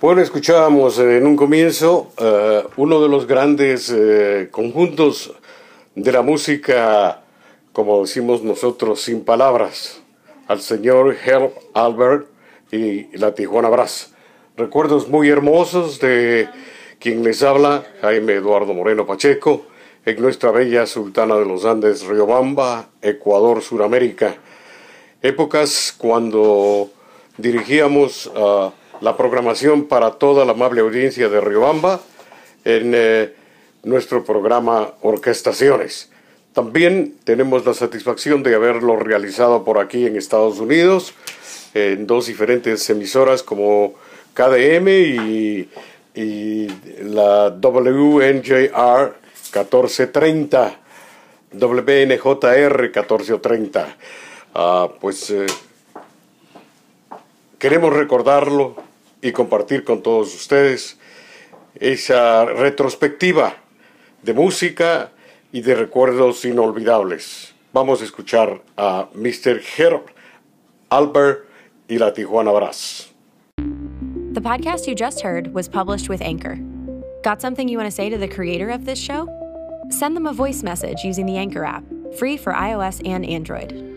Bueno, escuchábamos en un comienzo eh, uno de los grandes eh, conjuntos de la música, como decimos nosotros, sin palabras, al señor Herb Albert y la Tijuana Brass. Recuerdos muy hermosos de quien les habla, Jaime Eduardo Moreno Pacheco, en nuestra bella Sultana de los Andes, Riobamba, Ecuador, Suramérica. Épocas cuando dirigíamos uh, la programación para toda la amable audiencia de Riobamba en eh, nuestro programa Orquestaciones. También tenemos la satisfacción de haberlo realizado por aquí en Estados Unidos, en dos diferentes emisoras como KDM y, y la WNJR 1430, WNJR 1430. Ah, pues eh, queremos recordarlo y compartir con todos ustedes esa retrospectiva de música y de recuerdos inolvidables. Vamos a escuchar a Mr. Herb Albert y la Tijuana Brass. The podcast you just heard was published with Anchor. Got something you want to say to the creator of this show? Send them a voice message using the Anchor app, free for iOS and Android.